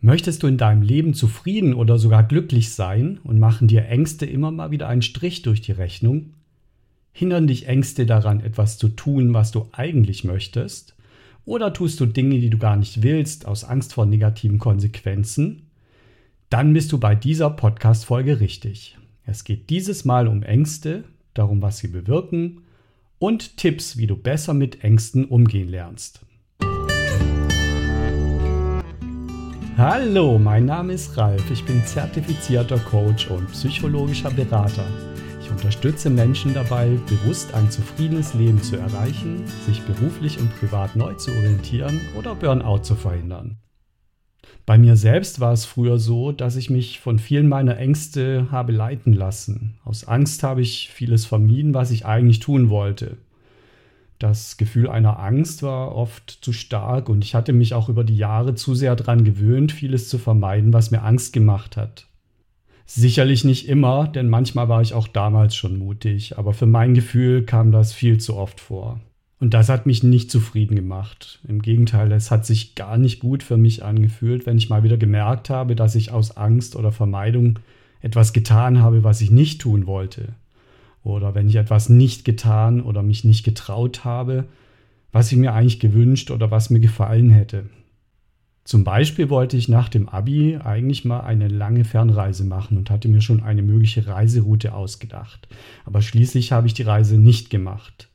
Möchtest du in deinem Leben zufrieden oder sogar glücklich sein und machen dir Ängste immer mal wieder einen Strich durch die Rechnung? Hindern dich Ängste daran, etwas zu tun, was du eigentlich möchtest? Oder tust du Dinge, die du gar nicht willst, aus Angst vor negativen Konsequenzen? Dann bist du bei dieser Podcast-Folge richtig. Es geht dieses Mal um Ängste, darum, was sie bewirken und Tipps, wie du besser mit Ängsten umgehen lernst. Hallo, mein Name ist Ralf. Ich bin zertifizierter Coach und psychologischer Berater. Ich unterstütze Menschen dabei, bewusst ein zufriedenes Leben zu erreichen, sich beruflich und privat neu zu orientieren oder Burnout zu verhindern. Bei mir selbst war es früher so, dass ich mich von vielen meiner Ängste habe leiten lassen. Aus Angst habe ich vieles vermieden, was ich eigentlich tun wollte. Das Gefühl einer Angst war oft zu stark und ich hatte mich auch über die Jahre zu sehr daran gewöhnt, vieles zu vermeiden, was mir Angst gemacht hat. Sicherlich nicht immer, denn manchmal war ich auch damals schon mutig, aber für mein Gefühl kam das viel zu oft vor. Und das hat mich nicht zufrieden gemacht. Im Gegenteil, es hat sich gar nicht gut für mich angefühlt, wenn ich mal wieder gemerkt habe, dass ich aus Angst oder Vermeidung etwas getan habe, was ich nicht tun wollte oder wenn ich etwas nicht getan oder mich nicht getraut habe, was ich mir eigentlich gewünscht oder was mir gefallen hätte. Zum Beispiel wollte ich nach dem Abi eigentlich mal eine lange Fernreise machen und hatte mir schon eine mögliche Reiseroute ausgedacht. Aber schließlich habe ich die Reise nicht gemacht.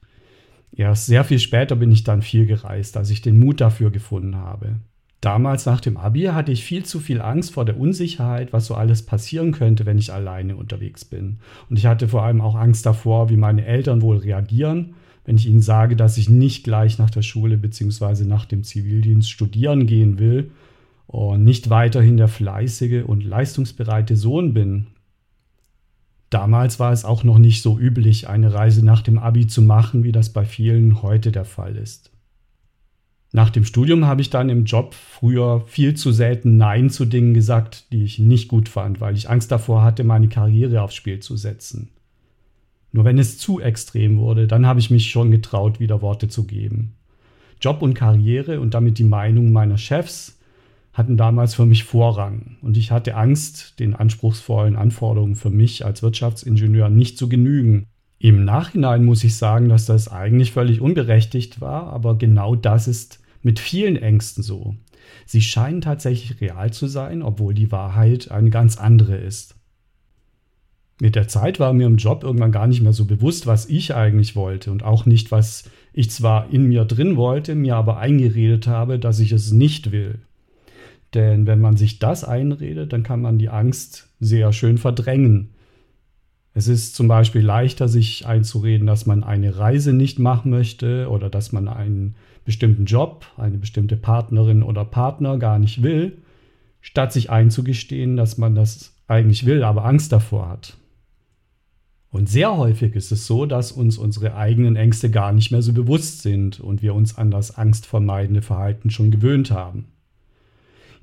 Erst sehr viel später bin ich dann viel gereist, als ich den Mut dafür gefunden habe. Damals nach dem Abi hatte ich viel zu viel Angst vor der Unsicherheit, was so alles passieren könnte, wenn ich alleine unterwegs bin. Und ich hatte vor allem auch Angst davor, wie meine Eltern wohl reagieren, wenn ich ihnen sage, dass ich nicht gleich nach der Schule bzw. nach dem Zivildienst studieren gehen will und nicht weiterhin der fleißige und leistungsbereite Sohn bin. Damals war es auch noch nicht so üblich, eine Reise nach dem Abi zu machen, wie das bei vielen heute der Fall ist. Nach dem Studium habe ich dann im Job früher viel zu selten Nein zu Dingen gesagt, die ich nicht gut fand, weil ich Angst davor hatte, meine Karriere aufs Spiel zu setzen. Nur wenn es zu extrem wurde, dann habe ich mich schon getraut, wieder Worte zu geben. Job und Karriere und damit die Meinung meiner Chefs hatten damals für mich Vorrang und ich hatte Angst, den anspruchsvollen Anforderungen für mich als Wirtschaftsingenieur nicht zu genügen. Im Nachhinein muss ich sagen, dass das eigentlich völlig unberechtigt war, aber genau das ist mit vielen Ängsten so. Sie scheinen tatsächlich real zu sein, obwohl die Wahrheit eine ganz andere ist. Mit der Zeit war mir im Job irgendwann gar nicht mehr so bewusst, was ich eigentlich wollte und auch nicht, was ich zwar in mir drin wollte, mir aber eingeredet habe, dass ich es nicht will. Denn wenn man sich das einredet, dann kann man die Angst sehr schön verdrängen. Es ist zum Beispiel leichter, sich einzureden, dass man eine Reise nicht machen möchte oder dass man einen bestimmten Job, eine bestimmte Partnerin oder Partner gar nicht will, statt sich einzugestehen, dass man das eigentlich will, aber Angst davor hat. Und sehr häufig ist es so, dass uns unsere eigenen Ängste gar nicht mehr so bewusst sind und wir uns an das angstvermeidende Verhalten schon gewöhnt haben.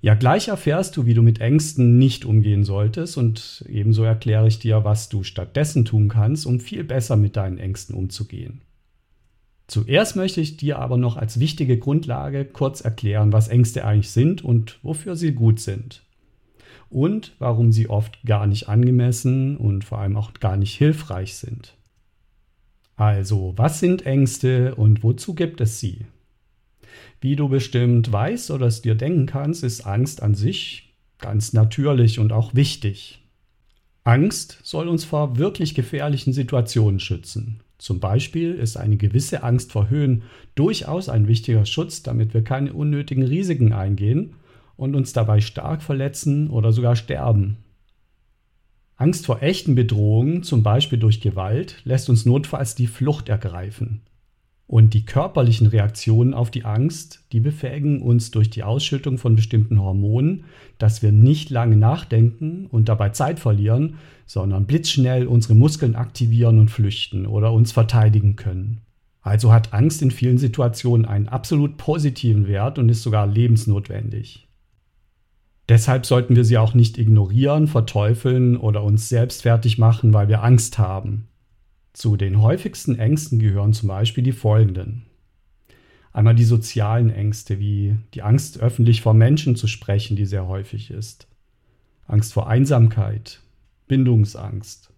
Ja, gleich erfährst du, wie du mit Ängsten nicht umgehen solltest und ebenso erkläre ich dir, was du stattdessen tun kannst, um viel besser mit deinen Ängsten umzugehen. Zuerst möchte ich dir aber noch als wichtige Grundlage kurz erklären, was Ängste eigentlich sind und wofür sie gut sind. Und warum sie oft gar nicht angemessen und vor allem auch gar nicht hilfreich sind. Also, was sind Ängste und wozu gibt es sie? Wie du bestimmt weißt oder es dir denken kannst, ist Angst an sich ganz natürlich und auch wichtig. Angst soll uns vor wirklich gefährlichen Situationen schützen. Zum Beispiel ist eine gewisse Angst vor Höhen durchaus ein wichtiger Schutz, damit wir keine unnötigen Risiken eingehen und uns dabei stark verletzen oder sogar sterben. Angst vor echten Bedrohungen, zum Beispiel durch Gewalt, lässt uns notfalls die Flucht ergreifen. Und die körperlichen Reaktionen auf die Angst, die befähigen uns durch die Ausschüttung von bestimmten Hormonen, dass wir nicht lange nachdenken und dabei Zeit verlieren, sondern blitzschnell unsere Muskeln aktivieren und flüchten oder uns verteidigen können. Also hat Angst in vielen Situationen einen absolut positiven Wert und ist sogar lebensnotwendig. Deshalb sollten wir sie auch nicht ignorieren, verteufeln oder uns selbst fertig machen, weil wir Angst haben. Zu den häufigsten Ängsten gehören zum Beispiel die folgenden. Einmal die sozialen Ängste, wie die Angst, öffentlich vor Menschen zu sprechen, die sehr häufig ist. Angst vor Einsamkeit, Bindungsangst,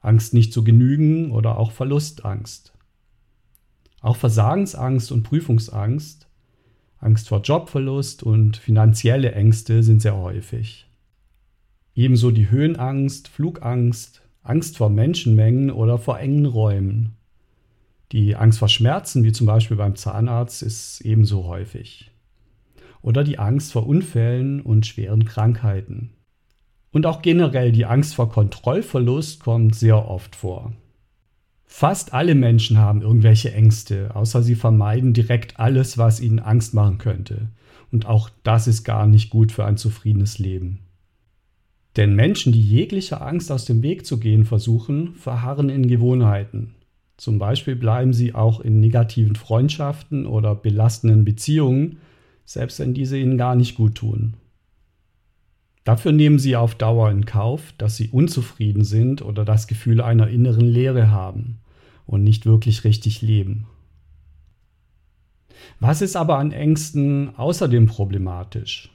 Angst nicht zu genügen oder auch Verlustangst. Auch Versagensangst und Prüfungsangst, Angst vor Jobverlust und finanzielle Ängste sind sehr häufig. Ebenso die Höhenangst, Flugangst, Angst vor Menschenmengen oder vor engen Räumen. Die Angst vor Schmerzen, wie zum Beispiel beim Zahnarzt, ist ebenso häufig. Oder die Angst vor Unfällen und schweren Krankheiten. Und auch generell die Angst vor Kontrollverlust kommt sehr oft vor. Fast alle Menschen haben irgendwelche Ängste, außer sie vermeiden direkt alles, was ihnen Angst machen könnte. Und auch das ist gar nicht gut für ein zufriedenes Leben. Denn Menschen, die jeglicher Angst aus dem Weg zu gehen versuchen, verharren in Gewohnheiten. Zum Beispiel bleiben sie auch in negativen Freundschaften oder belastenden Beziehungen, selbst wenn diese ihnen gar nicht gut tun. Dafür nehmen sie auf Dauer in Kauf, dass sie unzufrieden sind oder das Gefühl einer inneren Leere haben und nicht wirklich richtig leben. Was ist aber an Ängsten außerdem problematisch?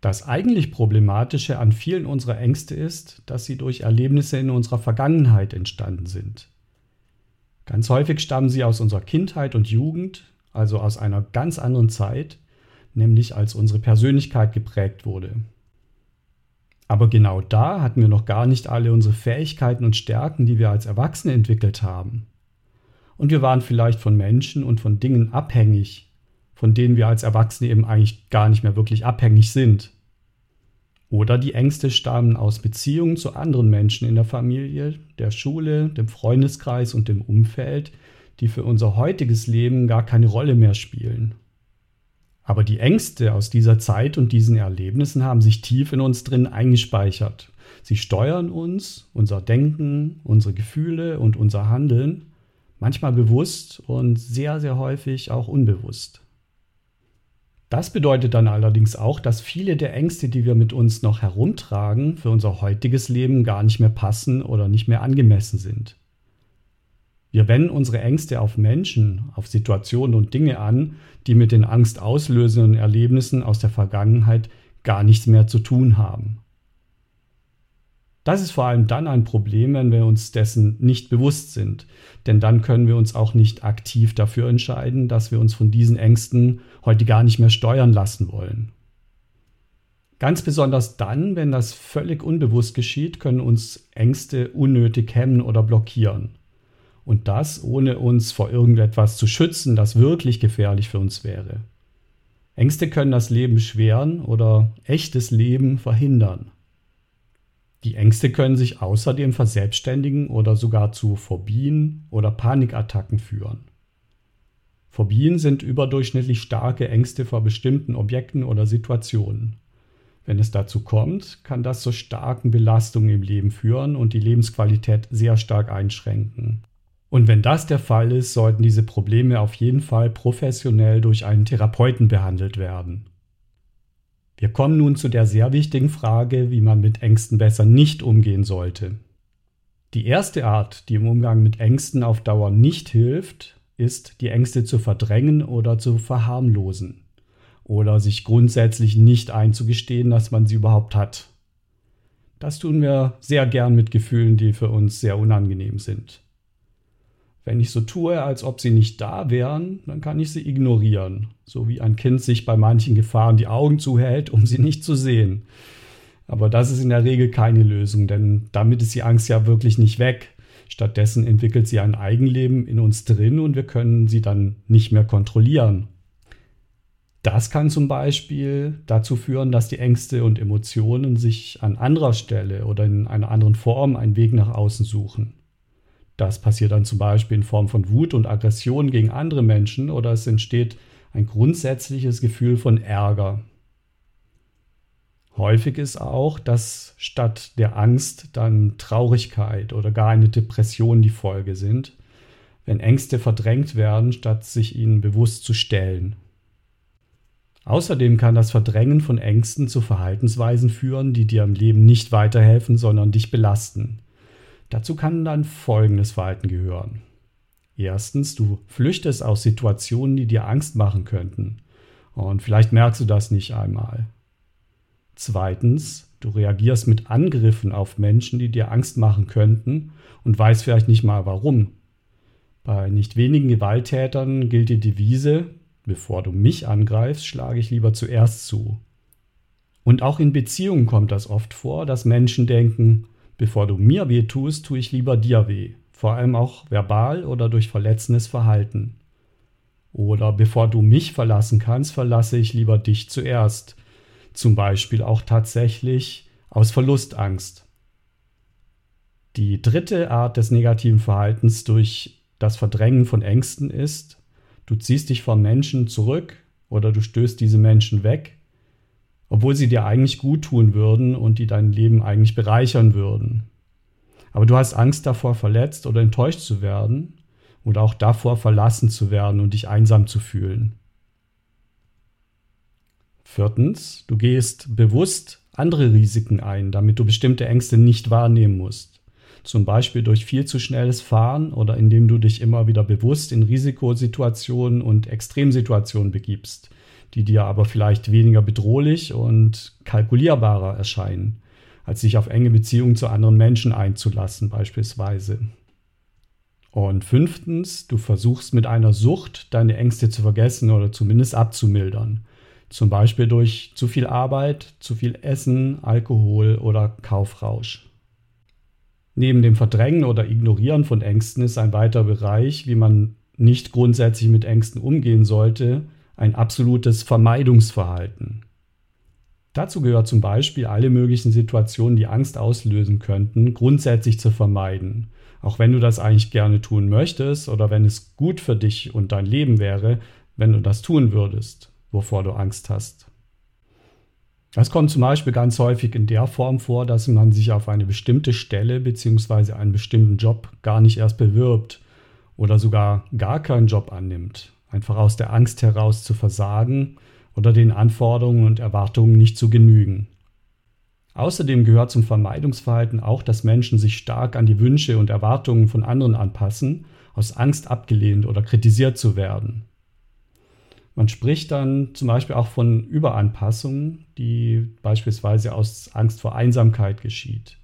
Das eigentlich Problematische an vielen unserer Ängste ist, dass sie durch Erlebnisse in unserer Vergangenheit entstanden sind. Ganz häufig stammen sie aus unserer Kindheit und Jugend, also aus einer ganz anderen Zeit, nämlich als unsere Persönlichkeit geprägt wurde. Aber genau da hatten wir noch gar nicht alle unsere Fähigkeiten und Stärken, die wir als Erwachsene entwickelt haben. Und wir waren vielleicht von Menschen und von Dingen abhängig, von denen wir als Erwachsene eben eigentlich gar nicht mehr wirklich abhängig sind. Oder die Ängste stammen aus Beziehungen zu anderen Menschen in der Familie, der Schule, dem Freundeskreis und dem Umfeld, die für unser heutiges Leben gar keine Rolle mehr spielen. Aber die Ängste aus dieser Zeit und diesen Erlebnissen haben sich tief in uns drin eingespeichert. Sie steuern uns, unser Denken, unsere Gefühle und unser Handeln, manchmal bewusst und sehr, sehr häufig auch unbewusst. Das bedeutet dann allerdings auch, dass viele der Ängste, die wir mit uns noch herumtragen, für unser heutiges Leben gar nicht mehr passen oder nicht mehr angemessen sind. Wir wenden unsere Ängste auf Menschen, auf Situationen und Dinge an, die mit den angstauslösenden Erlebnissen aus der Vergangenheit gar nichts mehr zu tun haben. Das ist vor allem dann ein Problem, wenn wir uns dessen nicht bewusst sind, denn dann können wir uns auch nicht aktiv dafür entscheiden, dass wir uns von diesen Ängsten heute gar nicht mehr steuern lassen wollen. Ganz besonders dann, wenn das völlig unbewusst geschieht, können uns Ängste unnötig hemmen oder blockieren. Und das ohne uns vor irgendetwas zu schützen, das wirklich gefährlich für uns wäre. Ängste können das Leben beschweren oder echtes Leben verhindern. Die Ängste können sich außerdem verselbstständigen oder sogar zu Phobien oder Panikattacken führen. Phobien sind überdurchschnittlich starke Ängste vor bestimmten Objekten oder Situationen. Wenn es dazu kommt, kann das zu starken Belastungen im Leben führen und die Lebensqualität sehr stark einschränken. Und wenn das der Fall ist, sollten diese Probleme auf jeden Fall professionell durch einen Therapeuten behandelt werden. Wir kommen nun zu der sehr wichtigen Frage, wie man mit Ängsten besser nicht umgehen sollte. Die erste Art, die im Umgang mit Ängsten auf Dauer nicht hilft, ist, die Ängste zu verdrängen oder zu verharmlosen oder sich grundsätzlich nicht einzugestehen, dass man sie überhaupt hat. Das tun wir sehr gern mit Gefühlen, die für uns sehr unangenehm sind. Wenn ich so tue, als ob sie nicht da wären, dann kann ich sie ignorieren, so wie ein Kind sich bei manchen Gefahren die Augen zuhält, um sie nicht zu sehen. Aber das ist in der Regel keine Lösung, denn damit ist die Angst ja wirklich nicht weg. Stattdessen entwickelt sie ein Eigenleben in uns drin und wir können sie dann nicht mehr kontrollieren. Das kann zum Beispiel dazu führen, dass die Ängste und Emotionen sich an anderer Stelle oder in einer anderen Form einen Weg nach außen suchen. Das passiert dann zum Beispiel in Form von Wut und Aggression gegen andere Menschen oder es entsteht ein grundsätzliches Gefühl von Ärger. Häufig ist auch, dass statt der Angst dann Traurigkeit oder gar eine Depression die Folge sind, wenn Ängste verdrängt werden, statt sich ihnen bewusst zu stellen. Außerdem kann das Verdrängen von Ängsten zu Verhaltensweisen führen, die dir im Leben nicht weiterhelfen, sondern dich belasten. Dazu kann dann folgendes Verhalten gehören. Erstens, du flüchtest aus Situationen, die dir Angst machen könnten. Und vielleicht merkst du das nicht einmal. Zweitens, du reagierst mit Angriffen auf Menschen, die dir Angst machen könnten und weißt vielleicht nicht mal warum. Bei nicht wenigen Gewalttätern gilt die Devise, bevor du mich angreifst, schlage ich lieber zuerst zu. Und auch in Beziehungen kommt das oft vor, dass Menschen denken, bevor du mir weh tust, tue ich lieber dir weh vor allem auch verbal oder durch verletzendes Verhalten. Oder bevor du mich verlassen kannst, verlasse ich lieber dich zuerst. Zum Beispiel auch tatsächlich aus Verlustangst. Die dritte Art des negativen Verhaltens durch das Verdrängen von Ängsten ist, du ziehst dich von Menschen zurück oder du stößt diese Menschen weg, obwohl sie dir eigentlich gut tun würden und die dein Leben eigentlich bereichern würden. Aber du hast Angst davor, verletzt oder enttäuscht zu werden oder auch davor, verlassen zu werden und dich einsam zu fühlen. Viertens, du gehst bewusst andere Risiken ein, damit du bestimmte Ängste nicht wahrnehmen musst. Zum Beispiel durch viel zu schnelles Fahren oder indem du dich immer wieder bewusst in Risikosituationen und Extremsituationen begibst, die dir aber vielleicht weniger bedrohlich und kalkulierbarer erscheinen als sich auf enge Beziehungen zu anderen Menschen einzulassen beispielsweise. Und fünftens, du versuchst mit einer Sucht deine Ängste zu vergessen oder zumindest abzumildern. Zum Beispiel durch zu viel Arbeit, zu viel Essen, Alkohol oder Kaufrausch. Neben dem Verdrängen oder Ignorieren von Ängsten ist ein weiterer Bereich, wie man nicht grundsätzlich mit Ängsten umgehen sollte, ein absolutes Vermeidungsverhalten. Dazu gehört zum Beispiel, alle möglichen Situationen, die Angst auslösen könnten, grundsätzlich zu vermeiden. Auch wenn du das eigentlich gerne tun möchtest oder wenn es gut für dich und dein Leben wäre, wenn du das tun würdest, wovor du Angst hast. Das kommt zum Beispiel ganz häufig in der Form vor, dass man sich auf eine bestimmte Stelle bzw. einen bestimmten Job gar nicht erst bewirbt oder sogar gar keinen Job annimmt, einfach aus der Angst heraus zu versagen oder den Anforderungen und Erwartungen nicht zu genügen. Außerdem gehört zum Vermeidungsverhalten auch, dass Menschen sich stark an die Wünsche und Erwartungen von anderen anpassen, aus Angst abgelehnt oder kritisiert zu werden. Man spricht dann zum Beispiel auch von Überanpassungen, die beispielsweise aus Angst vor Einsamkeit geschieht.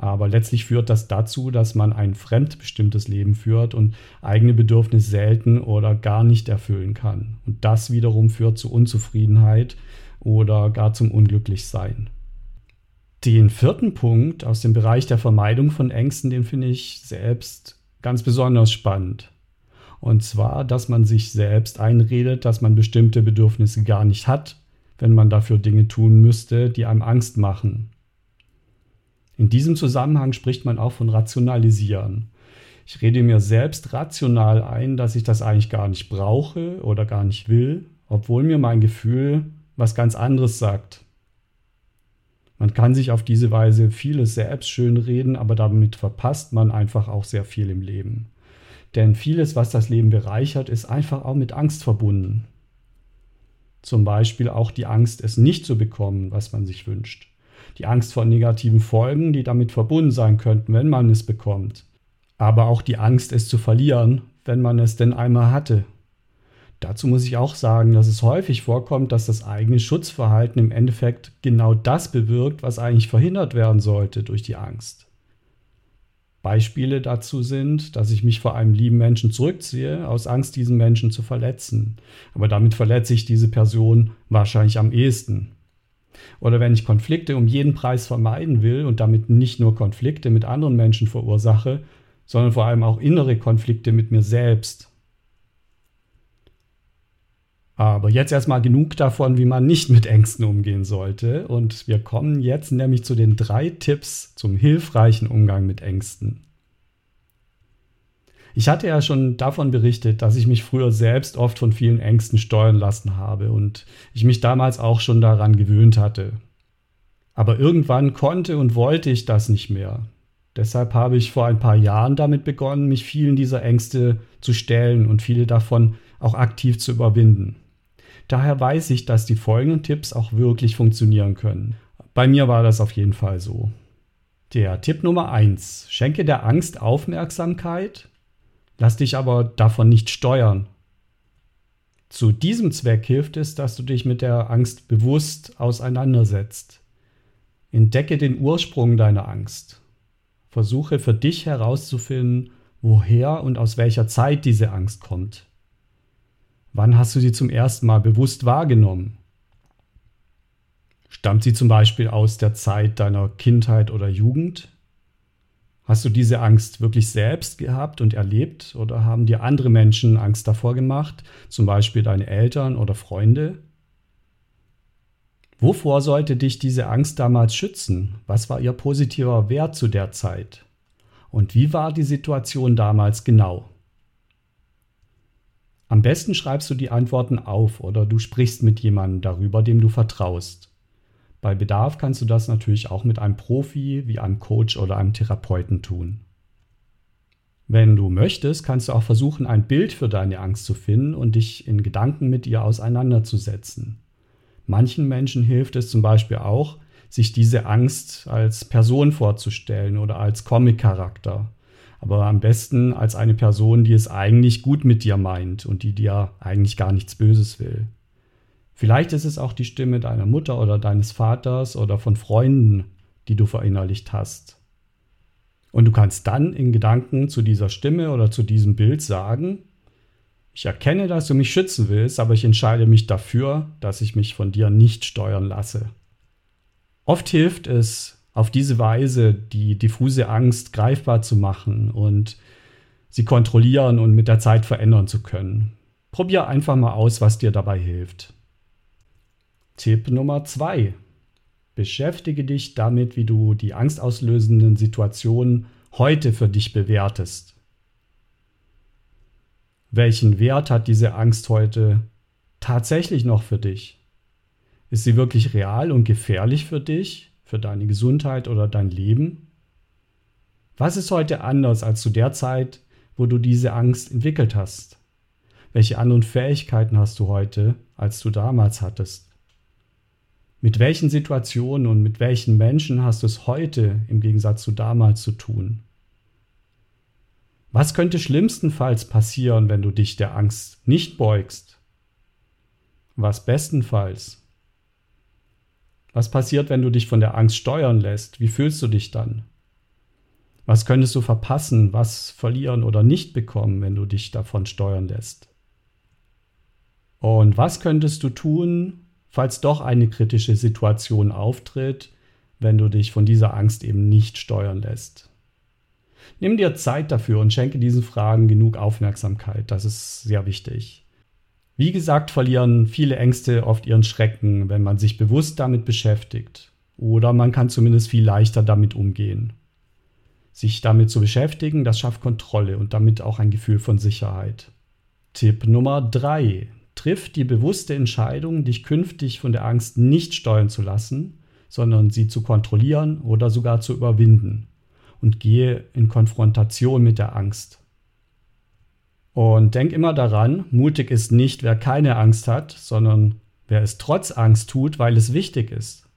Aber letztlich führt das dazu, dass man ein fremdbestimmtes Leben führt und eigene Bedürfnisse selten oder gar nicht erfüllen kann. Und das wiederum führt zu Unzufriedenheit oder gar zum Unglücklichsein. Den vierten Punkt aus dem Bereich der Vermeidung von Ängsten, den finde ich selbst ganz besonders spannend. Und zwar, dass man sich selbst einredet, dass man bestimmte Bedürfnisse gar nicht hat, wenn man dafür Dinge tun müsste, die einem Angst machen. In diesem Zusammenhang spricht man auch von Rationalisieren. Ich rede mir selbst rational ein, dass ich das eigentlich gar nicht brauche oder gar nicht will, obwohl mir mein Gefühl was ganz anderes sagt. Man kann sich auf diese Weise vieles selbst schönreden, aber damit verpasst man einfach auch sehr viel im Leben. Denn vieles, was das Leben bereichert, ist einfach auch mit Angst verbunden. Zum Beispiel auch die Angst, es nicht zu bekommen, was man sich wünscht die Angst vor negativen Folgen, die damit verbunden sein könnten, wenn man es bekommt. Aber auch die Angst, es zu verlieren, wenn man es denn einmal hatte. Dazu muss ich auch sagen, dass es häufig vorkommt, dass das eigene Schutzverhalten im Endeffekt genau das bewirkt, was eigentlich verhindert werden sollte durch die Angst. Beispiele dazu sind, dass ich mich vor einem lieben Menschen zurückziehe, aus Angst, diesen Menschen zu verletzen. Aber damit verletze ich diese Person wahrscheinlich am ehesten. Oder wenn ich Konflikte um jeden Preis vermeiden will und damit nicht nur Konflikte mit anderen Menschen verursache, sondern vor allem auch innere Konflikte mit mir selbst. Aber jetzt erstmal genug davon, wie man nicht mit Ängsten umgehen sollte. Und wir kommen jetzt nämlich zu den drei Tipps zum hilfreichen Umgang mit Ängsten. Ich hatte ja schon davon berichtet, dass ich mich früher selbst oft von vielen Ängsten steuern lassen habe und ich mich damals auch schon daran gewöhnt hatte. Aber irgendwann konnte und wollte ich das nicht mehr. Deshalb habe ich vor ein paar Jahren damit begonnen, mich vielen dieser Ängste zu stellen und viele davon auch aktiv zu überwinden. Daher weiß ich, dass die folgenden Tipps auch wirklich funktionieren können. Bei mir war das auf jeden Fall so. Der Tipp Nummer 1. Schenke der Angst Aufmerksamkeit Lass dich aber davon nicht steuern. Zu diesem Zweck hilft es, dass du dich mit der Angst bewusst auseinandersetzt. Entdecke den Ursprung deiner Angst. Versuche für dich herauszufinden, woher und aus welcher Zeit diese Angst kommt. Wann hast du sie zum ersten Mal bewusst wahrgenommen? Stammt sie zum Beispiel aus der Zeit deiner Kindheit oder Jugend? Hast du diese Angst wirklich selbst gehabt und erlebt oder haben dir andere Menschen Angst davor gemacht, zum Beispiel deine Eltern oder Freunde? Wovor sollte dich diese Angst damals schützen? Was war ihr positiver Wert zu der Zeit? Und wie war die Situation damals genau? Am besten schreibst du die Antworten auf oder du sprichst mit jemandem darüber, dem du vertraust. Bei Bedarf kannst du das natürlich auch mit einem Profi wie einem Coach oder einem Therapeuten tun. Wenn du möchtest, kannst du auch versuchen, ein Bild für deine Angst zu finden und dich in Gedanken mit ihr auseinanderzusetzen. Manchen Menschen hilft es zum Beispiel auch, sich diese Angst als Person vorzustellen oder als Comic-Charakter. Aber am besten als eine Person, die es eigentlich gut mit dir meint und die dir eigentlich gar nichts Böses will. Vielleicht ist es auch die Stimme deiner Mutter oder deines Vaters oder von Freunden, die du verinnerlicht hast. Und du kannst dann in Gedanken zu dieser Stimme oder zu diesem Bild sagen, ich erkenne, dass du mich schützen willst, aber ich entscheide mich dafür, dass ich mich von dir nicht steuern lasse. Oft hilft es, auf diese Weise die diffuse Angst greifbar zu machen und sie kontrollieren und mit der Zeit verändern zu können. Probier einfach mal aus, was dir dabei hilft. Tipp Nummer zwei: Beschäftige dich damit, wie du die angstauslösenden Situationen heute für dich bewertest. Welchen Wert hat diese Angst heute tatsächlich noch für dich? Ist sie wirklich real und gefährlich für dich, für deine Gesundheit oder dein Leben? Was ist heute anders als zu der Zeit, wo du diese Angst entwickelt hast? Welche anderen Fähigkeiten hast du heute, als du damals hattest? Mit welchen Situationen und mit welchen Menschen hast du es heute im Gegensatz zu damals zu tun? Was könnte schlimmstenfalls passieren, wenn du dich der Angst nicht beugst? Was bestenfalls? Was passiert, wenn du dich von der Angst steuern lässt? Wie fühlst du dich dann? Was könntest du verpassen, was verlieren oder nicht bekommen, wenn du dich davon steuern lässt? Und was könntest du tun, falls doch eine kritische Situation auftritt, wenn du dich von dieser Angst eben nicht steuern lässt. Nimm dir Zeit dafür und schenke diesen Fragen genug Aufmerksamkeit. Das ist sehr wichtig. Wie gesagt, verlieren viele Ängste oft ihren Schrecken, wenn man sich bewusst damit beschäftigt. Oder man kann zumindest viel leichter damit umgehen. Sich damit zu beschäftigen, das schafft Kontrolle und damit auch ein Gefühl von Sicherheit. Tipp Nummer 3. Triff die bewusste Entscheidung, dich künftig von der Angst nicht steuern zu lassen, sondern sie zu kontrollieren oder sogar zu überwinden. Und gehe in Konfrontation mit der Angst. Und denk immer daran, mutig ist nicht, wer keine Angst hat, sondern wer es trotz Angst tut, weil es wichtig ist.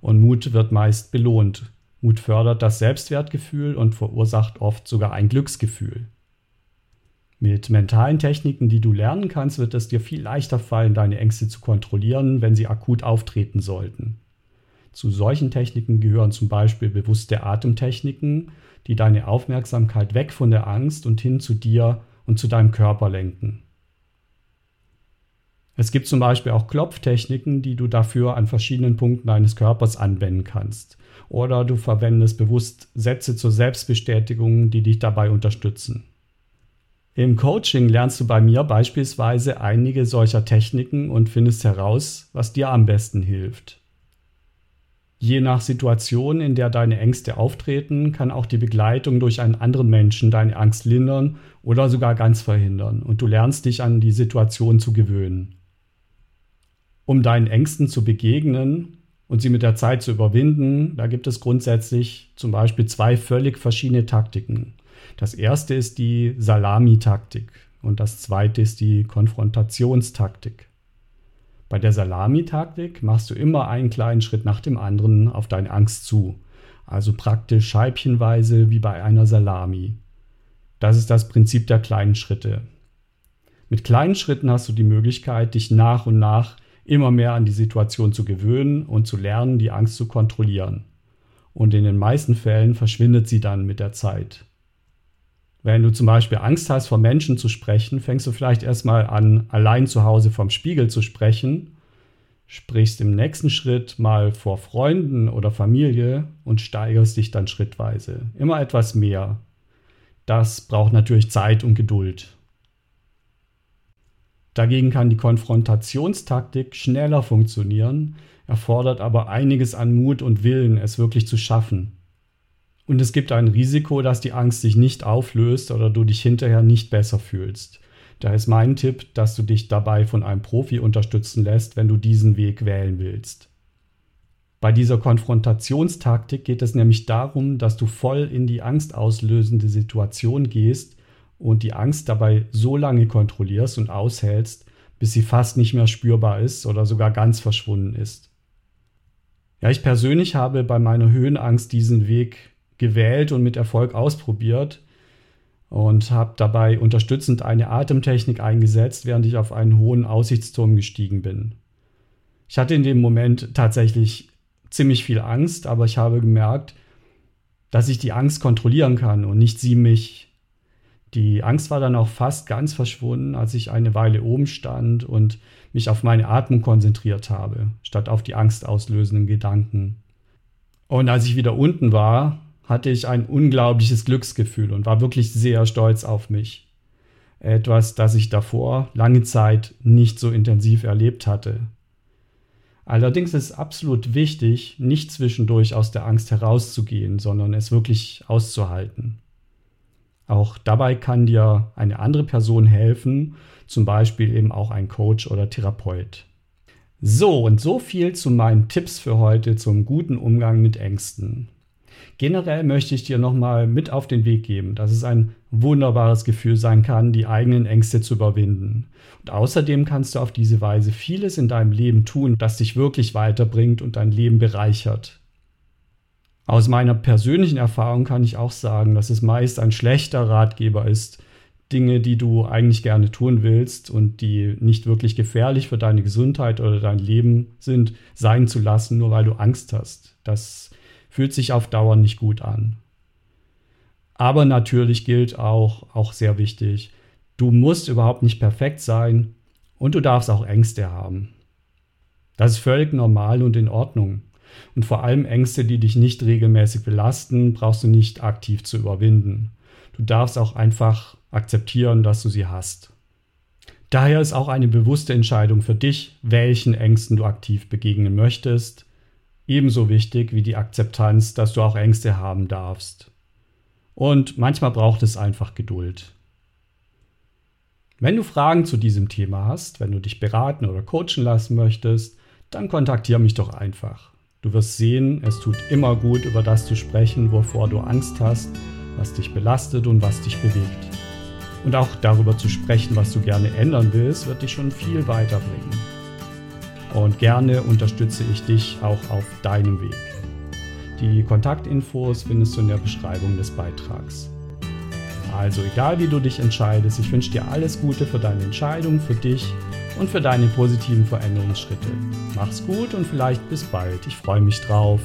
Und Mut wird meist belohnt. Mut fördert das Selbstwertgefühl und verursacht oft sogar ein Glücksgefühl. Mit mentalen Techniken, die du lernen kannst, wird es dir viel leichter fallen, deine Ängste zu kontrollieren, wenn sie akut auftreten sollten. Zu solchen Techniken gehören zum Beispiel bewusste Atemtechniken, die deine Aufmerksamkeit weg von der Angst und hin zu dir und zu deinem Körper lenken. Es gibt zum Beispiel auch Klopftechniken, die du dafür an verschiedenen Punkten deines Körpers anwenden kannst. Oder du verwendest bewusst Sätze zur Selbstbestätigung, die dich dabei unterstützen. Im Coaching lernst du bei mir beispielsweise einige solcher Techniken und findest heraus, was dir am besten hilft. Je nach Situation, in der deine Ängste auftreten, kann auch die Begleitung durch einen anderen Menschen deine Angst lindern oder sogar ganz verhindern und du lernst dich an die Situation zu gewöhnen. Um deinen Ängsten zu begegnen und sie mit der Zeit zu überwinden, da gibt es grundsätzlich zum Beispiel zwei völlig verschiedene Taktiken. Das erste ist die Salami-Taktik und das zweite ist die Konfrontationstaktik. Bei der Salami-Taktik machst du immer einen kleinen Schritt nach dem anderen auf deine Angst zu, also praktisch scheibchenweise wie bei einer Salami. Das ist das Prinzip der kleinen Schritte. Mit kleinen Schritten hast du die Möglichkeit, dich nach und nach immer mehr an die Situation zu gewöhnen und zu lernen, die Angst zu kontrollieren. Und in den meisten Fällen verschwindet sie dann mit der Zeit. Wenn du zum Beispiel Angst hast, vor Menschen zu sprechen, fängst du vielleicht erstmal an, allein zu Hause vom Spiegel zu sprechen, sprichst im nächsten Schritt mal vor Freunden oder Familie und steigerst dich dann schrittweise. Immer etwas mehr. Das braucht natürlich Zeit und Geduld. Dagegen kann die Konfrontationstaktik schneller funktionieren, erfordert aber einiges an Mut und Willen, es wirklich zu schaffen. Und es gibt ein Risiko, dass die Angst sich nicht auflöst oder du dich hinterher nicht besser fühlst. Da ist mein Tipp, dass du dich dabei von einem Profi unterstützen lässt, wenn du diesen Weg wählen willst. Bei dieser Konfrontationstaktik geht es nämlich darum, dass du voll in die angstauslösende Situation gehst und die Angst dabei so lange kontrollierst und aushältst, bis sie fast nicht mehr spürbar ist oder sogar ganz verschwunden ist. Ja, ich persönlich habe bei meiner Höhenangst diesen Weg gewählt und mit Erfolg ausprobiert und habe dabei unterstützend eine Atemtechnik eingesetzt, während ich auf einen hohen Aussichtsturm gestiegen bin. Ich hatte in dem Moment tatsächlich ziemlich viel Angst, aber ich habe gemerkt, dass ich die Angst kontrollieren kann und nicht sie mich. Die Angst war dann auch fast ganz verschwunden, als ich eine Weile oben stand und mich auf meine Atmung konzentriert habe, statt auf die angstauslösenden Gedanken. Und als ich wieder unten war, hatte ich ein unglaubliches Glücksgefühl und war wirklich sehr stolz auf mich. Etwas, das ich davor lange Zeit nicht so intensiv erlebt hatte. Allerdings ist es absolut wichtig, nicht zwischendurch aus der Angst herauszugehen, sondern es wirklich auszuhalten. Auch dabei kann dir eine andere Person helfen, zum Beispiel eben auch ein Coach oder Therapeut. So, und so viel zu meinen Tipps für heute zum guten Umgang mit Ängsten. Generell möchte ich dir nochmal mit auf den Weg geben, dass es ein wunderbares Gefühl sein kann, die eigenen Ängste zu überwinden. Und außerdem kannst du auf diese Weise vieles in deinem Leben tun, das dich wirklich weiterbringt und dein Leben bereichert. Aus meiner persönlichen Erfahrung kann ich auch sagen, dass es meist ein schlechter Ratgeber ist, Dinge, die du eigentlich gerne tun willst und die nicht wirklich gefährlich für deine Gesundheit oder dein Leben sind, sein zu lassen, nur weil du Angst hast. Das fühlt sich auf Dauer nicht gut an. Aber natürlich gilt auch, auch sehr wichtig, du musst überhaupt nicht perfekt sein und du darfst auch Ängste haben. Das ist völlig normal und in Ordnung. Und vor allem Ängste, die dich nicht regelmäßig belasten, brauchst du nicht aktiv zu überwinden. Du darfst auch einfach akzeptieren, dass du sie hast. Daher ist auch eine bewusste Entscheidung für dich, welchen Ängsten du aktiv begegnen möchtest, ebenso wichtig wie die Akzeptanz, dass du auch Ängste haben darfst. Und manchmal braucht es einfach Geduld. Wenn du Fragen zu diesem Thema hast, wenn du dich beraten oder coachen lassen möchtest, dann kontaktiere mich doch einfach. Du wirst sehen, es tut immer gut, über das zu sprechen, wovor du Angst hast, was dich belastet und was dich bewegt. Und auch darüber zu sprechen, was du gerne ändern willst, wird dich schon viel weiterbringen und gerne unterstütze ich dich auch auf deinem Weg. Die Kontaktinfos findest du in der Beschreibung des Beitrags. Also egal wie du dich entscheidest, ich wünsche dir alles Gute für deine Entscheidung, für dich und für deine positiven Veränderungsschritte. Mach's gut und vielleicht bis bald. Ich freue mich drauf.